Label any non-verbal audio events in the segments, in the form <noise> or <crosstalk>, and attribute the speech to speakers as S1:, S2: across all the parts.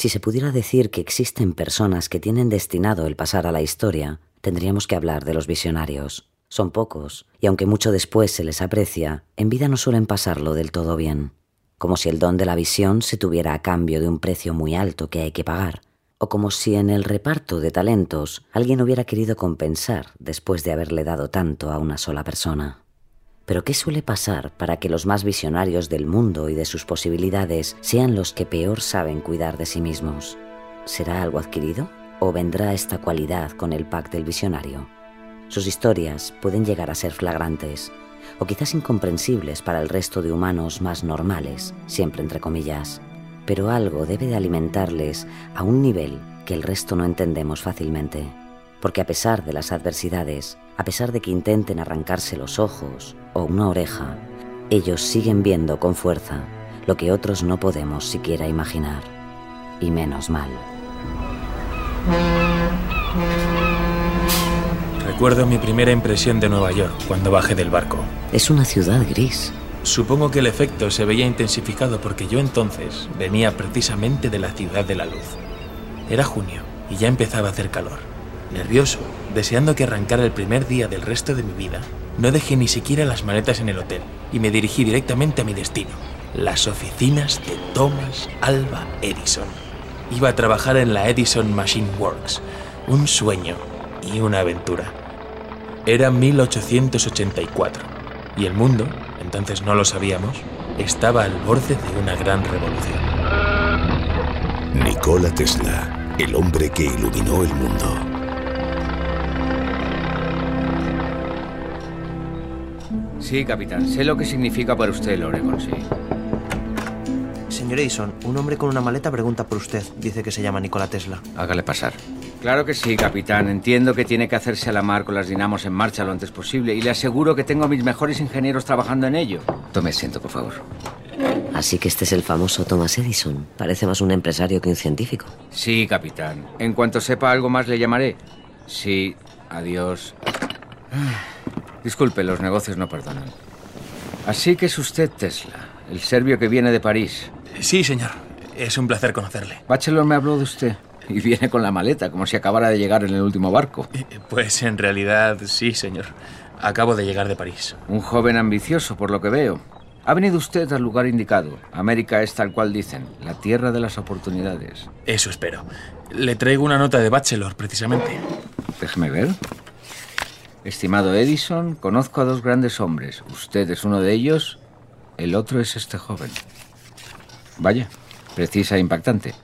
S1: Si se pudiera decir que existen personas que tienen destinado el pasar a la historia, tendríamos que hablar de los visionarios. Son pocos, y aunque mucho después se les aprecia, en vida no suelen pasarlo del todo bien. Como si el don de la visión se tuviera a cambio de un precio muy alto que hay que pagar, o como si en el reparto de talentos alguien hubiera querido compensar después de haberle dado tanto a una sola persona. Pero ¿qué suele pasar para que los más visionarios del mundo y de sus posibilidades sean los que peor saben cuidar de sí mismos? ¿Será algo adquirido? ¿O vendrá esta cualidad con el pack del visionario? Sus historias pueden llegar a ser flagrantes, o quizás incomprensibles para el resto de humanos más normales, siempre entre comillas, pero algo debe de alimentarles a un nivel que el resto no entendemos fácilmente porque a pesar de las adversidades, a pesar de que intenten arrancarse los ojos o una oreja, ellos siguen viendo con fuerza lo que otros no podemos siquiera imaginar. Y menos mal.
S2: Recuerdo mi primera impresión de Nueva York cuando bajé del barco.
S1: Es una ciudad gris.
S2: Supongo que el efecto se veía intensificado porque yo entonces venía precisamente de la ciudad de la luz. Era junio y ya empezaba a hacer calor. Nervioso, deseando que arrancara el primer día del resto de mi vida, no dejé ni siquiera las maletas en el hotel y me dirigí directamente a mi destino, las oficinas de Thomas Alba Edison. Iba a trabajar en la Edison Machine Works, un sueño y una aventura. Era 1884 y el mundo, entonces no lo sabíamos, estaba al borde de una gran revolución.
S3: Nikola Tesla, el hombre que iluminó el mundo.
S4: Sí, capitán. Sé lo que significa para usted el Oregon, sí.
S5: Señor Edison, un hombre con una maleta pregunta por usted. Dice que se llama Nikola Tesla.
S4: Hágale pasar. Claro que sí, capitán. Entiendo que tiene que hacerse a la mar con las dinamos en marcha lo antes posible y le aseguro que tengo a mis mejores ingenieros trabajando en ello. Tome asiento, por favor.
S1: Así que este es el famoso Thomas Edison. Parece más un empresario que un científico.
S4: Sí, capitán. En cuanto sepa algo más le llamaré. Sí, adiós. Disculpe, los negocios no perdonan. Así que es usted Tesla, el serbio que viene de París.
S2: Sí, señor. Es un placer conocerle.
S4: Bachelor me habló de usted. Y viene con la maleta, como si acabara de llegar en el último barco.
S2: Eh, Pues en realidad sí, señor. Acabo de llegar de París.
S4: Un joven ambicioso, por lo que veo. Ha venido usted al lugar indicado. América es tal cual dicen, la tierra de las oportunidades.
S2: Eso espero. Le traigo una nota de Bachelor, precisamente.
S4: Déjeme ver. Estimado Edison, conozco a dos grandes hombres. Usted es uno de ellos, el otro es este joven. Vaya, precisa e impactante.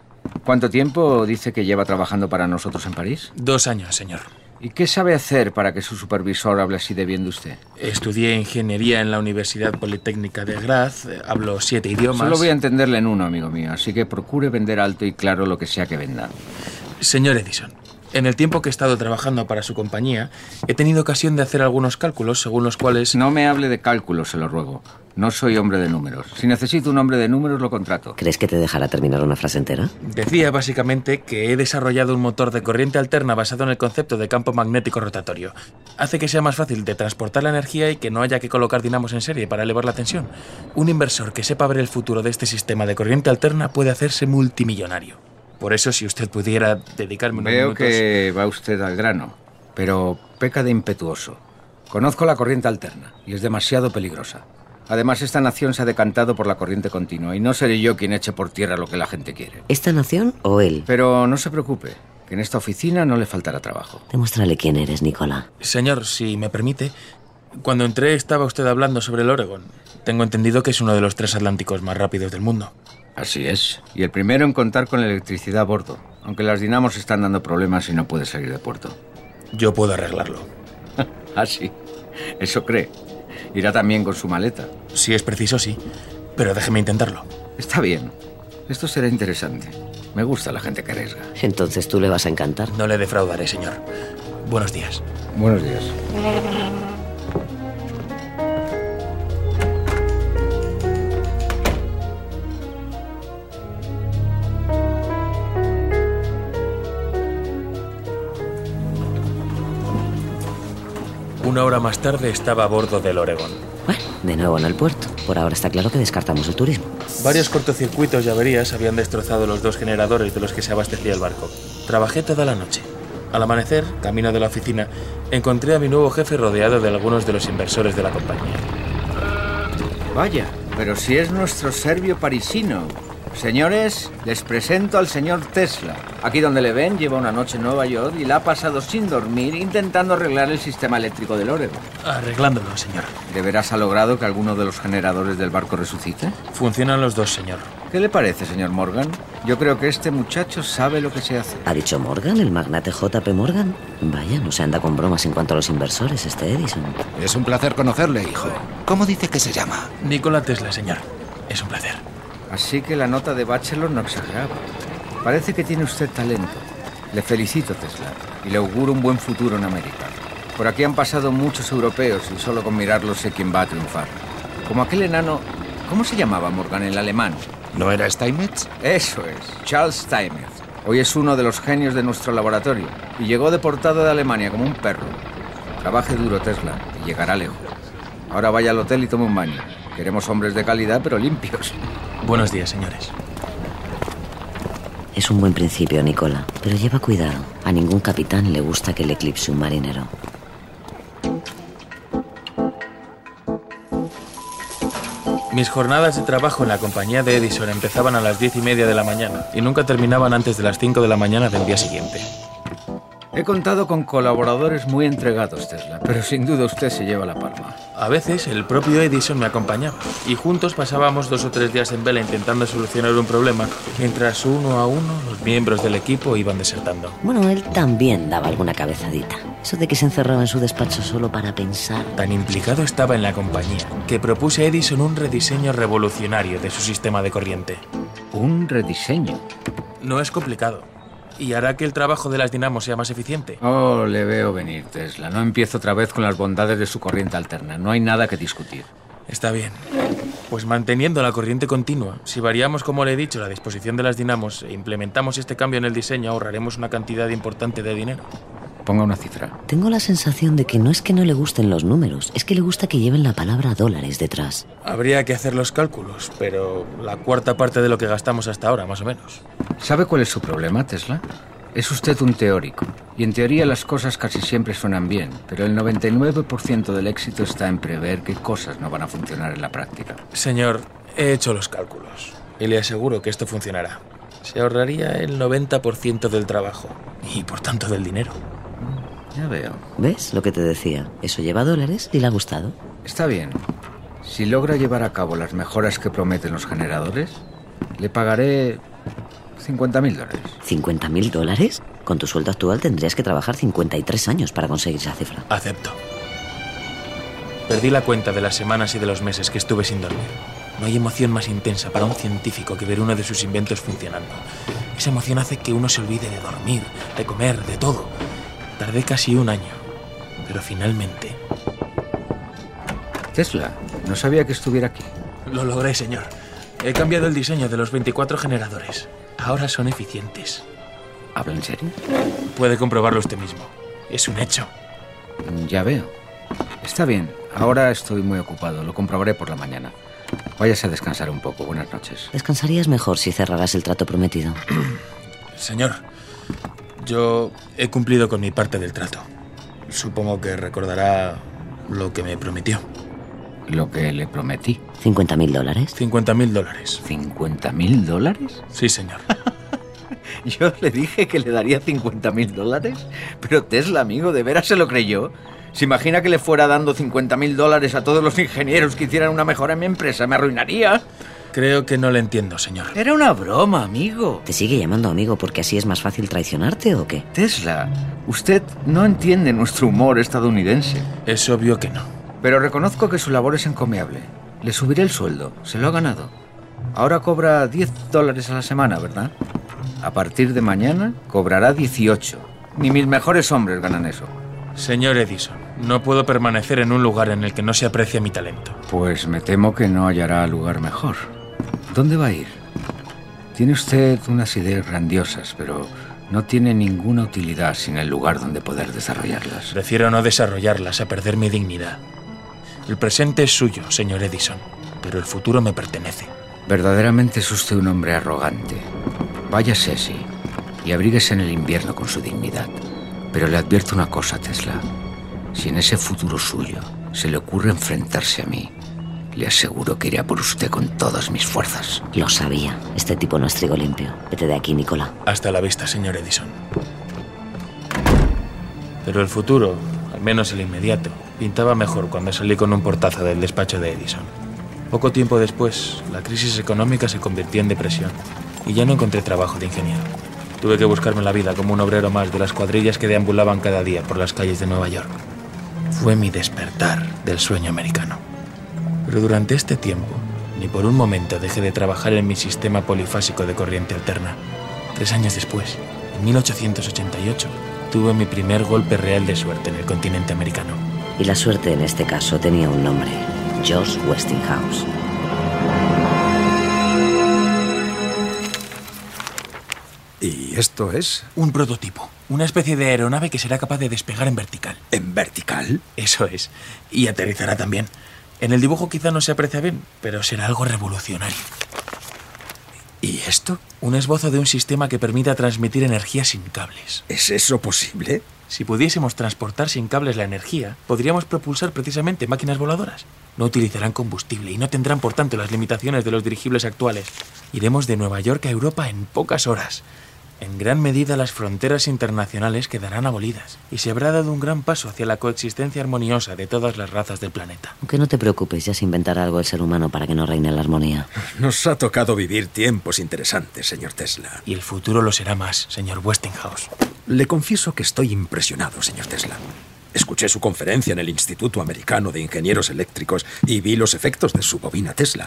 S4: ¿Cuánto tiempo dice que lleva trabajando para nosotros en París?
S2: Dos años, señor.
S4: ¿Y qué sabe hacer para que su supervisor hable así de bien de usted?
S2: Estudié ingeniería en la Universidad Politécnica de Graz, eh, hablo siete idiomas.
S4: Solo voy a entenderle en uno, amigo mío, así que procure vender alto y claro lo que sea que venda.
S2: Señor Edison, en el tiempo que he estado trabajando para su compañía, he tenido ocasión de hacer algunos cálculos según los cuales...
S4: No me hable de cálculos, se lo ruego. No soy hombre de números. Si necesito un hombre de números, lo contrato.
S1: ¿Crees que te dejará terminar una frase entera?
S2: Decía básicamente que he desarrollado un motor de corriente alterna basado en el concepto de campo magnético rotatorio. Hace que sea más fácil de transportar la energía y que no haya que colocar dinamos en serie para elevar la tensión. Un inversor que sepa ver el futuro de este sistema de corriente alterna puede hacerse multimillonario. Por eso, si usted pudiera dedicarme unos
S4: Veo
S2: minutos...
S4: que va usted al grano, pero peca de impetuoso. Conozco la corriente alterna y es demasiado peligrosa. Además, esta nación se ha decantado por la corriente continua y no seré yo quien eche por tierra lo que la gente quiere.
S1: ¿Esta nación o él?
S4: Pero no se preocupe, que en esta oficina no le faltará trabajo.
S1: Demuéstrale quién eres, Nicola.
S2: Señor, si me permite, cuando entré estaba usted hablando sobre el Oregon. Tengo entendido que es uno de los tres atlánticos más rápidos del mundo.
S4: Así es. Y el primero en contar con electricidad a bordo. aunque las dinamos están dando problemas y no puede salir de puerto.
S2: Yo puedo arreglarlo. <laughs>
S4: ah, sí. Eso cree. Irá también con su maleta.
S2: Si es preciso, sí. Pero déjeme intentarlo.
S4: Está bien. Esto será interesante. Me gusta la gente que arriesga.
S1: Entonces tú le vas a encantar.
S2: No le defraudaré, señor. Buenos días.
S4: Buenos días.
S2: Una hora más tarde estaba a bordo del Oregon.
S1: Bueno, de nuevo en el puerto. Por ahora está claro que descartamos el turismo.
S2: Varios cortocircuitos y averías habían destrozado los dos generadores de los que se abastecía el barco. Trabajé toda la noche. Al amanecer, camino de la oficina, encontré a mi nuevo jefe rodeado de algunos de los inversores de la compañía.
S4: Vaya, pero si es nuestro serbio parisino. Señores, les presento al señor Tesla. Aquí donde le ven, lleva una noche en Nueva York y la ha pasado sin dormir intentando arreglar el sistema eléctrico del Oregon.
S2: Arreglándolo, señor.
S4: ¿De veras ha logrado que alguno de los generadores del barco resucite?
S2: Funcionan los dos, señor.
S4: ¿Qué le parece, señor Morgan? Yo creo que este muchacho sabe lo que se hace.
S1: ¿Ha dicho Morgan, el magnate JP Morgan? Vaya, no se anda con bromas en cuanto a los inversores, este Edison.
S6: Es un placer conocerle, hijo. ¿Cómo dice que se llama?
S2: Nikola Tesla, señor. Es un placer.
S4: Así que la nota de Bachelor no exageraba. Parece que tiene usted talento. Le felicito, Tesla, y le auguro un buen futuro en América. Por aquí han pasado muchos europeos y solo con mirarlos sé quién va a triunfar. Como aquel enano... ¿Cómo se llamaba Morgan, el alemán?
S6: ¿No era Steinmetz?
S4: Eso es, Charles Steinmetz. Hoy es uno de los genios de nuestro laboratorio y llegó deportado de Alemania como un perro. Trabaje duro, Tesla, y llegará lejos. Ahora vaya al hotel y tome un baño. Queremos hombres de calidad, pero limpios.
S2: Buenos días, señores.
S1: Es un buen principio, Nicola, pero lleva cuidado. A ningún capitán le gusta que le eclipse un marinero.
S2: Mis jornadas de trabajo en la compañía de Edison empezaban a las diez y media de la mañana y nunca terminaban antes de las 5 de la mañana del día siguiente.
S4: He contado con colaboradores muy entregados, Tesla, pero sin duda usted se lleva la palma.
S2: A veces el propio Edison me acompañaba y juntos pasábamos dos o tres días en vela intentando solucionar un problema, mientras uno a uno los miembros del equipo iban desertando.
S1: Bueno, él también daba alguna cabezadita. Eso de que se encerraba en su despacho solo para pensar.
S2: Tan implicado estaba en la compañía que propuse a Edison un rediseño revolucionario de su sistema de corriente.
S4: ¿Un rediseño?
S2: No es complicado y hará que el trabajo de las dinamos sea más eficiente.
S4: Oh, le veo venir, Tesla. No empiezo otra vez con las bondades de su corriente alterna. No hay nada que discutir.
S2: Está bien. Pues manteniendo la corriente continua, si variamos, como le he dicho, la disposición de las dinamos e implementamos este cambio en el diseño, ahorraremos una cantidad importante de dinero.
S4: Ponga una cifra.
S1: Tengo la sensación de que no es que no le gusten los números, es que le gusta que lleven la palabra dólares detrás.
S2: Habría que hacer los cálculos, pero la cuarta parte de lo que gastamos hasta ahora, más o menos.
S4: ¿Sabe cuál es su problema, Tesla? Es usted un teórico, y en teoría las cosas casi siempre suenan bien, pero el 99% del éxito está en prever qué cosas no van a funcionar en la práctica.
S2: Señor, he hecho los cálculos, y le aseguro que esto funcionará. Se ahorraría el 90% del trabajo, y por tanto del dinero.
S4: Ya veo.
S1: ¿Ves lo que te decía? Eso lleva dólares y le ha gustado.
S4: Está bien. Si logra llevar a cabo las mejoras que prometen los generadores, le pagaré 50 mil dólares.
S1: ¿50 mil dólares? Con tu sueldo actual tendrías que trabajar 53 años para conseguir esa cifra.
S2: Acepto. Perdí la cuenta de las semanas y de los meses que estuve sin dormir. No hay emoción más intensa para un científico que ver uno de sus inventos funcionando. Esa emoción hace que uno se olvide de dormir, de comer, de todo. Tardé casi un año, pero finalmente...
S4: Tesla, no sabía que estuviera aquí.
S2: Lo logré, señor. He cambiado el diseño de los 24 generadores. Ahora son eficientes.
S4: ¿Habla en serio?
S2: Puede comprobarlo usted mismo. Es un hecho.
S4: Ya veo. Está bien. Ahora estoy muy ocupado. Lo comprobaré por la mañana. Váyase a descansar un poco. Buenas noches.
S1: Descansarías mejor si cerraras el trato prometido. <clears throat>
S2: Señor, yo he cumplido con mi parte del trato. Supongo que recordará lo que me prometió.
S4: Lo que le prometí.
S1: ¿50 mil dólares?
S2: 50 mil dólares.
S4: ¿50 mil dólares?
S2: Sí, señor. <laughs>
S4: Yo le dije que le daría 50 mil dólares, pero Tesla, amigo, ¿de veras se lo creyó? ¿Se imagina que le fuera dando 50 mil dólares a todos los ingenieros que hicieran una mejora en mi empresa? Me arruinaría.
S2: Creo que no le entiendo, señor.
S4: Era una broma, amigo.
S1: ¿Te sigue llamando amigo porque así es más fácil traicionarte o qué?
S4: Tesla, usted no entiende nuestro humor estadounidense.
S2: Es obvio que no.
S4: Pero reconozco que su labor es encomiable. Le subiré el sueldo, se lo ha ganado. Ahora cobra 10 dólares a la semana, ¿verdad? A partir de mañana cobrará 18. Ni mis mejores hombres ganan eso.
S2: Señor Edison, no puedo permanecer en un lugar en el que no se aprecia mi talento.
S4: Pues me temo que no hallará lugar mejor. ¿Dónde va a ir? Tiene usted unas ideas grandiosas, pero no tiene ninguna utilidad sin el lugar donde poder desarrollarlas.
S2: Prefiero no desarrollarlas a perder mi dignidad. El presente es suyo, señor Edison, pero el futuro me pertenece.
S4: Verdaderamente es usted un hombre arrogante. Váyase, sí, y abríguese en el invierno con su dignidad. Pero le advierto una cosa, Tesla. Si en ese futuro suyo se le ocurre enfrentarse a mí, le aseguro que iré a por usted con todas mis fuerzas.
S1: Lo sabía. Este tipo no es trigo limpio. Vete de aquí, Nicola.
S2: Hasta la vista, señor Edison. Pero el futuro, al menos el inmediato, pintaba mejor cuando salí con un portazo del despacho de Edison. Poco tiempo después, la crisis económica se convirtió en depresión y ya no encontré trabajo de ingeniero. Tuve que buscarme la vida como un obrero más de las cuadrillas que deambulaban cada día por las calles de Nueva York. Fue mi despertar del sueño americano. Pero durante este tiempo, ni por un momento dejé de trabajar en mi sistema polifásico de corriente alterna. Tres años después, en 1888, tuve mi primer golpe real de suerte en el continente americano.
S1: Y la suerte en este caso tenía un nombre, George Westinghouse.
S7: ¿Y esto es?
S2: Un prototipo, una especie de aeronave que será capaz de despegar en vertical.
S7: ¿En vertical?
S2: Eso es. Y aterrizará también. En el dibujo quizá no se aprecia bien, pero será algo revolucionario.
S7: ¿Y esto?
S2: Un esbozo de un sistema que permita transmitir energía sin cables.
S7: ¿Es eso posible?
S2: Si pudiésemos transportar sin cables la energía, podríamos propulsar precisamente máquinas voladoras. No utilizarán combustible y no tendrán por tanto las limitaciones de los dirigibles actuales. Iremos de Nueva York a Europa en pocas horas. En gran medida las fronteras internacionales quedarán abolidas y se habrá dado un gran paso hacia la coexistencia armoniosa de todas las razas del planeta.
S1: Aunque no te preocupes, ya se inventará algo el ser humano para que no reine la armonía. <laughs>
S7: Nos ha tocado vivir tiempos interesantes, señor Tesla.
S2: Y el futuro lo será más, señor Westinghouse.
S7: Le confieso que estoy impresionado, señor Tesla. Escuché su conferencia en el Instituto Americano de Ingenieros Eléctricos y vi los efectos de su bobina Tesla.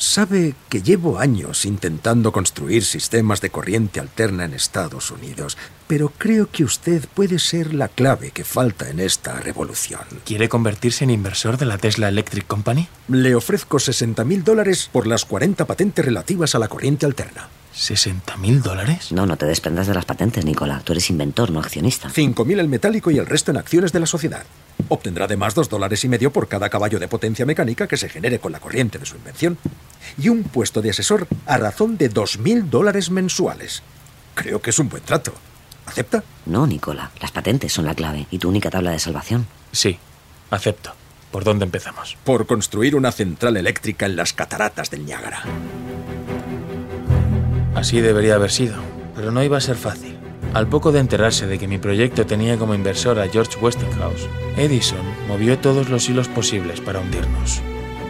S7: Sabe que llevo años intentando construir sistemas de corriente alterna en Estados Unidos, pero creo que usted puede ser la clave que falta en esta revolución.
S2: ¿Quiere convertirse en inversor de la Tesla Electric Company?
S7: Le ofrezco 60 mil dólares por las 40 patentes relativas a la corriente alterna.
S2: ¿60 mil dólares?
S1: No, no te desprendas de las patentes, Nicola. Tú eres inventor, no accionista.
S7: 5 mil el metálico y el resto en acciones de la sociedad. Obtendrá además dos dólares y medio por cada caballo de potencia mecánica que se genere con la corriente de su invención. Y un puesto de asesor a razón de dos mil dólares mensuales. Creo que es un buen trato. ¿Acepta?
S1: No, Nicola. Las patentes son la clave y tu única tabla de salvación.
S2: Sí, acepto. ¿Por dónde empezamos?
S7: Por construir una central eléctrica en las cataratas del Niágara.
S2: Así debería haber sido, pero no iba a ser fácil. Al poco de enterarse de que mi proyecto tenía como inversor a George Westinghouse, Edison movió todos los hilos posibles para hundirnos.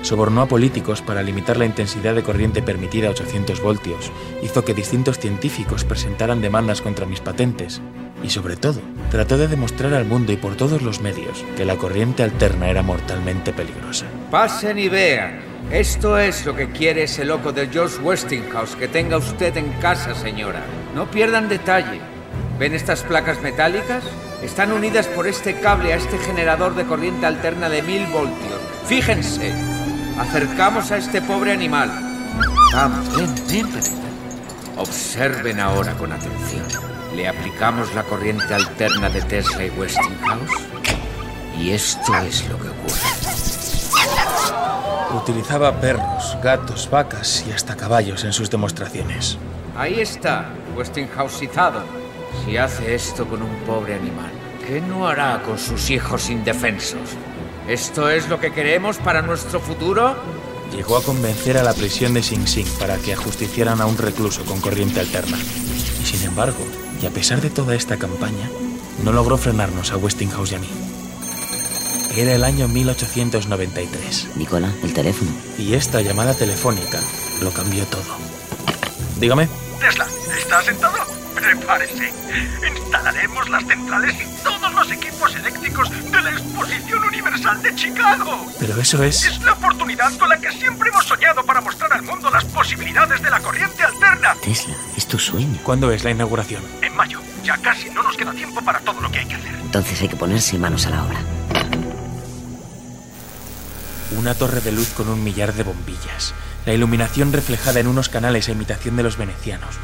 S2: Sobornó a políticos para limitar la intensidad de corriente permitida a 800 voltios, hizo que distintos científicos presentaran demandas contra mis patentes y, sobre todo, trató de demostrar al mundo y por todos los medios que la corriente alterna era mortalmente peligrosa.
S4: Pasen y vean. Esto es lo que quiere ese loco de George Westinghouse que tenga usted en casa, señora. No pierdan detalle. ¿Ven estas placas metálicas? Están unidas por este cable a este generador de corriente alterna de mil voltios. Fíjense. Acercamos a este pobre animal. Vamos, ven, ven, ven. Observen ahora con atención. Le aplicamos la corriente alterna de Tesla y Westinghouse. Y esto es lo que ocurre.
S2: Utilizaba perros, gatos, vacas y hasta caballos en sus demostraciones.
S4: Ahí está, Westinghouseizado. Si hace esto con un pobre animal, ¿qué no hará con sus hijos indefensos? ¿Esto es lo que queremos para nuestro futuro?
S2: Llegó a convencer a la prisión de Sing Sing para que ajusticiaran a un recluso con corriente alterna. Y sin embargo, y a pesar de toda esta campaña, no logró frenarnos a Westinghouse y a mí. Era el año 1893.
S1: Nicola, el teléfono.
S2: Y esta llamada telefónica lo cambió todo. Dígame.
S8: Tesla, ¿está sentado? Prepárese. Instalaremos las centrales y todos los equipos eléctricos de la Exposición Universal de Chicago.
S2: Pero eso es...
S8: Es la oportunidad con la que siempre hemos soñado para mostrar al mundo las posibilidades de la corriente alterna.
S1: Tesla, es tu sueño.
S2: ¿Cuándo es la inauguración?
S8: En mayo. Ya casi no nos queda tiempo para todo lo que hay que hacer.
S1: Entonces hay que ponerse manos a la obra.
S2: Una torre de luz con un millar de bombillas. La iluminación reflejada en unos canales a imitación de los venecianos.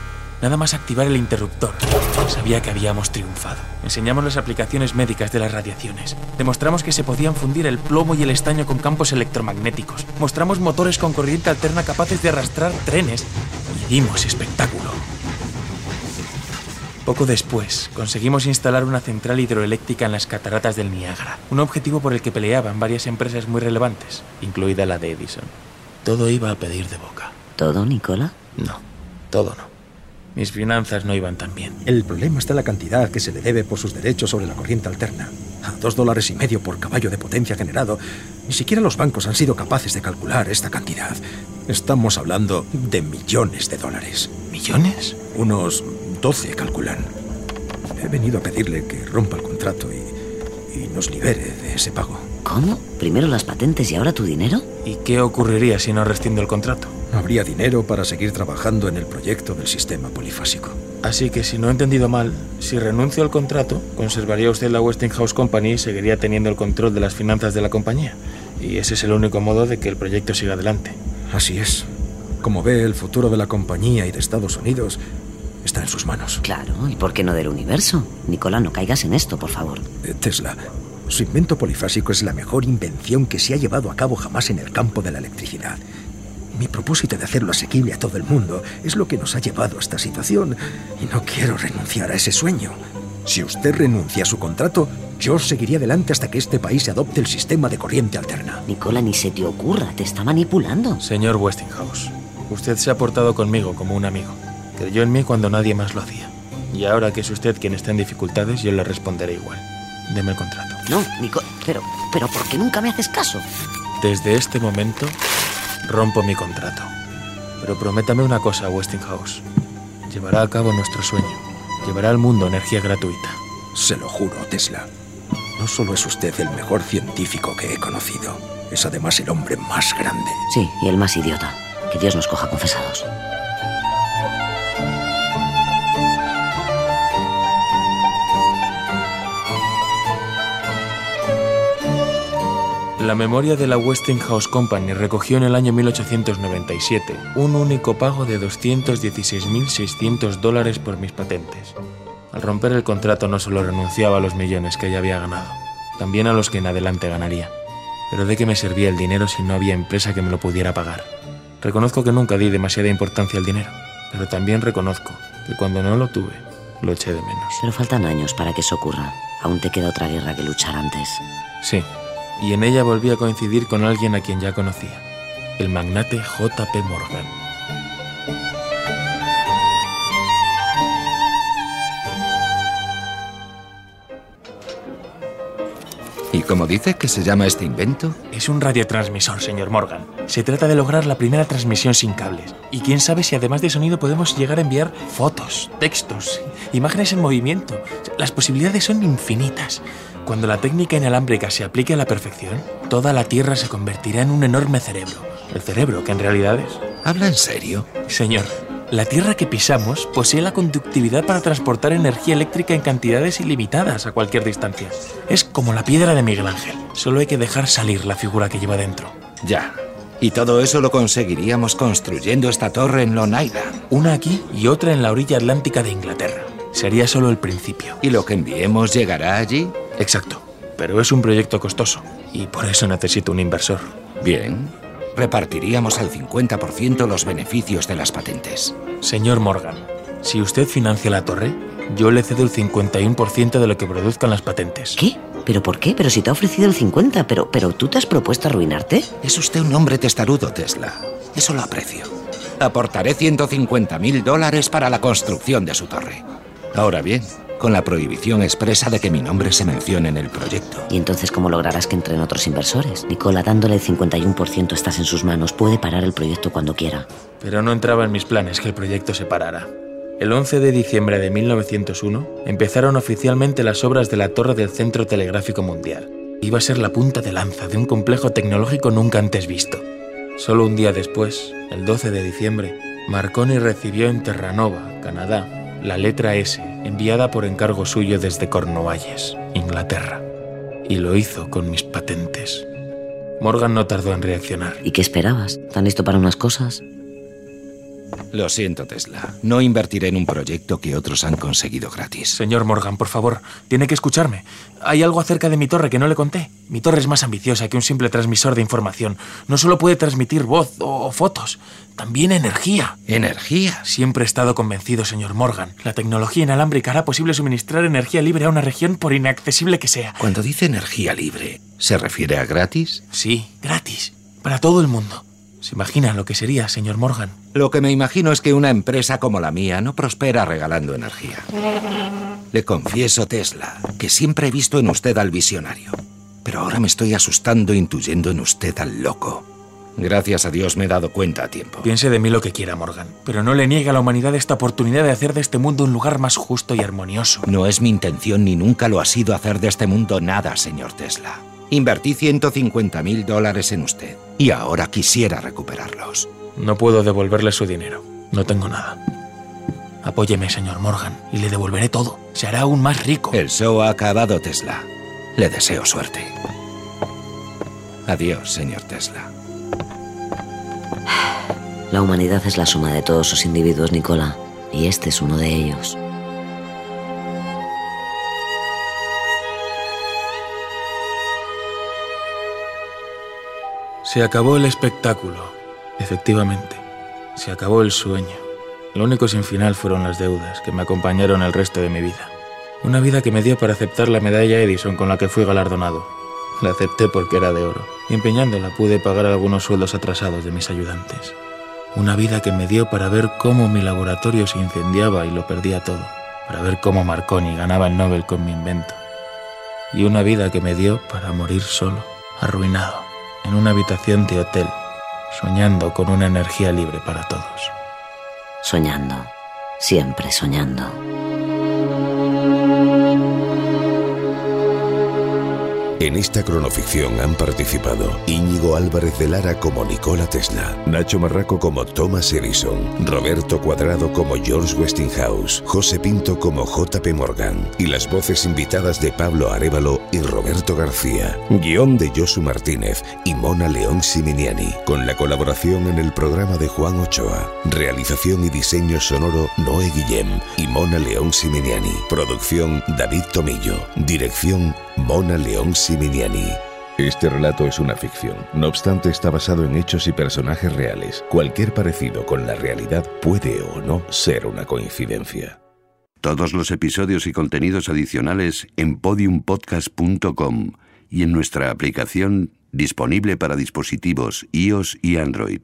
S2: Nada más activar el interruptor. Sabía que habíamos triunfado. Enseñamos las aplicaciones médicas de las radiaciones. Demostramos que se podían fundir el plomo y el estaño con campos electromagnéticos. Mostramos motores con corriente alterna capaces de arrastrar trenes. Y dimos espectáculo. Poco después, conseguimos instalar una central hidroeléctrica en las cataratas del Niágara, un objetivo por el que peleaban varias empresas muy relevantes, incluida la de Edison. Todo iba a pedir de boca.
S1: ¿Todo, Nicola?
S2: No, todo no. Mis finanzas no iban tan bien.
S7: El problema está en la cantidad que se le debe por sus derechos sobre la corriente alterna. A dos dólares y medio por caballo de potencia generado, ni siquiera los bancos han sido capaces de calcular esta cantidad. Estamos hablando de millones de dólares.
S2: ¿Millones?
S7: Unos 12 calculan. He venido a pedirle que rompa el contrato y, y nos libere de ese pago.
S1: ¿Cómo? ¿Primero las patentes y ahora tu dinero?
S2: ¿Y qué ocurriría si no rescindo el contrato?
S7: No habría dinero para seguir trabajando en el proyecto del sistema polifásico.
S2: Así que si no he entendido mal, si renuncio al contrato, conservaría usted la Westinghouse Company y seguiría teniendo el control de las finanzas de la compañía. Y ese es el único modo de que el proyecto siga adelante.
S7: Así es. Como ve, el futuro de la compañía y de Estados Unidos está en sus manos.
S1: Claro, ¿y por qué no del universo? Nicola, no caigas en esto, por favor.
S7: Eh, Tesla, su invento polifásico es la mejor invención que se ha llevado a cabo jamás en el campo de la electricidad. Mi propósito de hacerlo asequible a todo el mundo es lo que nos ha llevado a esta situación y no quiero renunciar a ese sueño. Si usted renuncia a su contrato, yo seguiría adelante hasta que este país adopte el sistema de corriente alterna.
S1: Nicola, ni se te ocurra, te está manipulando.
S2: Señor Westinghouse, usted se ha portado conmigo como un amigo. Creyó en mí cuando nadie más lo hacía. Y ahora que es usted quien está en dificultades, yo le responderé igual. Deme el contrato.
S1: No, Nicola, pero, pero ¿por qué nunca me haces caso?
S2: Desde este momento, rompo mi contrato. Pero prométame una cosa, Westinghouse. Llevará a cabo nuestro sueño. Llevará al mundo energía gratuita.
S7: Se lo juro, Tesla. No solo es usted el mejor científico que he conocido, es además el hombre más grande.
S1: Sí, y el más idiota. Que Dios nos coja confesados.
S2: La memoria de la Westinghouse Company recogió en el año 1897 un único pago de 216.600 dólares por mis patentes. Al romper el contrato no solo renunciaba a los millones que ya había ganado, también a los que en adelante ganaría. Pero ¿de qué me servía el dinero si no había empresa que me lo pudiera pagar? Reconozco que nunca di demasiada importancia al dinero, pero también reconozco que cuando no lo tuve, lo eché de menos.
S1: Pero faltan años para que eso ocurra. Aún te queda otra guerra que luchar antes.
S2: Sí, y en ella volví a coincidir con alguien a quien ya conocía, el magnate J.P. Morgan.
S6: ¿Y cómo dice que se llama este invento?
S2: Es un radiotransmisor, señor Morgan. Se trata de lograr la primera transmisión sin cables. Y quién sabe si además de sonido podemos llegar a enviar fotos, textos, imágenes en movimiento. Las posibilidades son infinitas. Cuando la técnica inalámbrica se aplique a la perfección, toda la Tierra se convertirá en un enorme cerebro. El cerebro que en realidad es...
S6: ¿Habla en serio?
S2: Señor, la Tierra que pisamos posee la conductividad para transportar energía eléctrica en cantidades ilimitadas a cualquier distancia. Es como la piedra de Miguel Ángel. Solo hay que dejar salir la figura que lleva dentro.
S6: Ya. Y todo eso lo conseguiríamos construyendo esta torre en Long Island.
S2: Una aquí y otra en la orilla atlántica de Inglaterra. Sería solo el principio.
S6: ¿Y lo que enviemos llegará allí?
S2: Exacto. Pero es un proyecto costoso y por eso necesito un inversor.
S6: Bien. Repartiríamos al 50% los beneficios de las patentes.
S2: Señor Morgan, si usted financia la torre, yo le cedo el 51% de lo que produzcan las patentes.
S1: ¿Qué? ¿Pero por qué? Pero si te ha ofrecido el 50, pero, pero tú te has propuesto arruinarte.
S6: Es usted un hombre testarudo, Tesla. Eso lo aprecio. Aportaré 150 mil dólares para la construcción de su torre. Ahora bien, con la prohibición expresa de que mi nombre se mencione en el proyecto.
S1: ¿Y entonces cómo lograrás que entren otros inversores? Nicola, dándole el 51% estás en sus manos, puede parar el proyecto cuando quiera.
S2: Pero no entraba en mis planes que el proyecto se parara. El 11 de diciembre de 1901 empezaron oficialmente las obras de la Torre del Centro Telegráfico Mundial. Iba a ser la punta de lanza de un complejo tecnológico nunca antes visto. Solo un día después, el 12 de diciembre, Marconi recibió en Terranova, Canadá, la letra S enviada por encargo suyo desde Cornualles, Inglaterra. Y lo hizo con mis patentes. Morgan no tardó en reaccionar.
S1: ¿Y qué esperabas? ¿Tan listo para unas cosas?
S6: Lo siento, Tesla. No invertiré en un proyecto que otros han conseguido gratis.
S2: Señor Morgan, por favor, tiene que escucharme. Hay algo acerca de mi torre que no le conté. Mi torre es más ambiciosa que un simple transmisor de información. No solo puede transmitir voz o fotos, también energía.
S6: ¿Energía?
S2: Siempre he estado convencido, señor Morgan. La tecnología inalámbrica hará posible suministrar energía libre a una región por inaccesible que sea.
S6: Cuando dice energía libre, ¿se refiere a gratis?
S2: Sí, gratis. Para todo el mundo. ¿Se imagina lo que sería, señor Morgan?
S6: Lo que me imagino es que una empresa como la mía no prospera regalando energía. Le confieso, Tesla, que siempre he visto en usted al visionario. Pero ahora me estoy asustando intuyendo en usted al loco. Gracias a Dios me he dado cuenta a tiempo.
S2: Piense de mí lo que quiera, Morgan, pero no le niegue a la humanidad esta oportunidad de hacer de este mundo un lugar más justo y armonioso.
S6: No es mi intención ni nunca lo ha sido hacer de este mundo nada, señor Tesla. Invertí 150 mil dólares en usted y ahora quisiera recuperarlos.
S2: No puedo devolverle su dinero. No tengo nada. Apóyeme, señor Morgan, y le devolveré todo. Se hará aún más rico.
S6: El show ha acabado, Tesla. Le deseo suerte. Adiós, señor Tesla.
S1: La humanidad es la suma de todos sus individuos, Nicola, y este es uno de ellos.
S2: Se acabó el espectáculo, efectivamente. Se acabó el sueño. Lo único sin final fueron las deudas que me acompañaron el resto de mi vida. Una vida que me dio para aceptar la medalla Edison con la que fui galardonado. La acepté porque era de oro, y empeñándola pude pagar algunos sueldos atrasados de mis ayudantes. Una vida que me dio para ver cómo mi laboratorio se incendiaba y lo perdía todo, para ver cómo Marconi ganaba el Nobel con mi invento. Y una vida que me dio para morir solo, arruinado, en una habitación de hotel, soñando con una energía libre para todos.
S1: Soñando, siempre soñando.
S3: En esta cronoficción han participado Íñigo Álvarez de Lara como Nikola Tesla, Nacho Marraco como Thomas Edison, Roberto Cuadrado como George Westinghouse, José Pinto como JP Morgan y las voces invitadas de Pablo Arevalo y Roberto García. Guión de Josu Martínez y Mona León Siminiani, con la colaboración en el programa de Juan Ochoa. Realización y diseño sonoro Noé Guillem y Mona León Siminiani. Producción David Tomillo. Dirección Mona León Siminiani. Este relato es una ficción, no obstante está basado en hechos y personajes reales. Cualquier parecido con la realidad puede o no ser una coincidencia.
S9: Todos los episodios y contenidos adicionales en podiumpodcast.com y en nuestra aplicación disponible para dispositivos iOS y Android.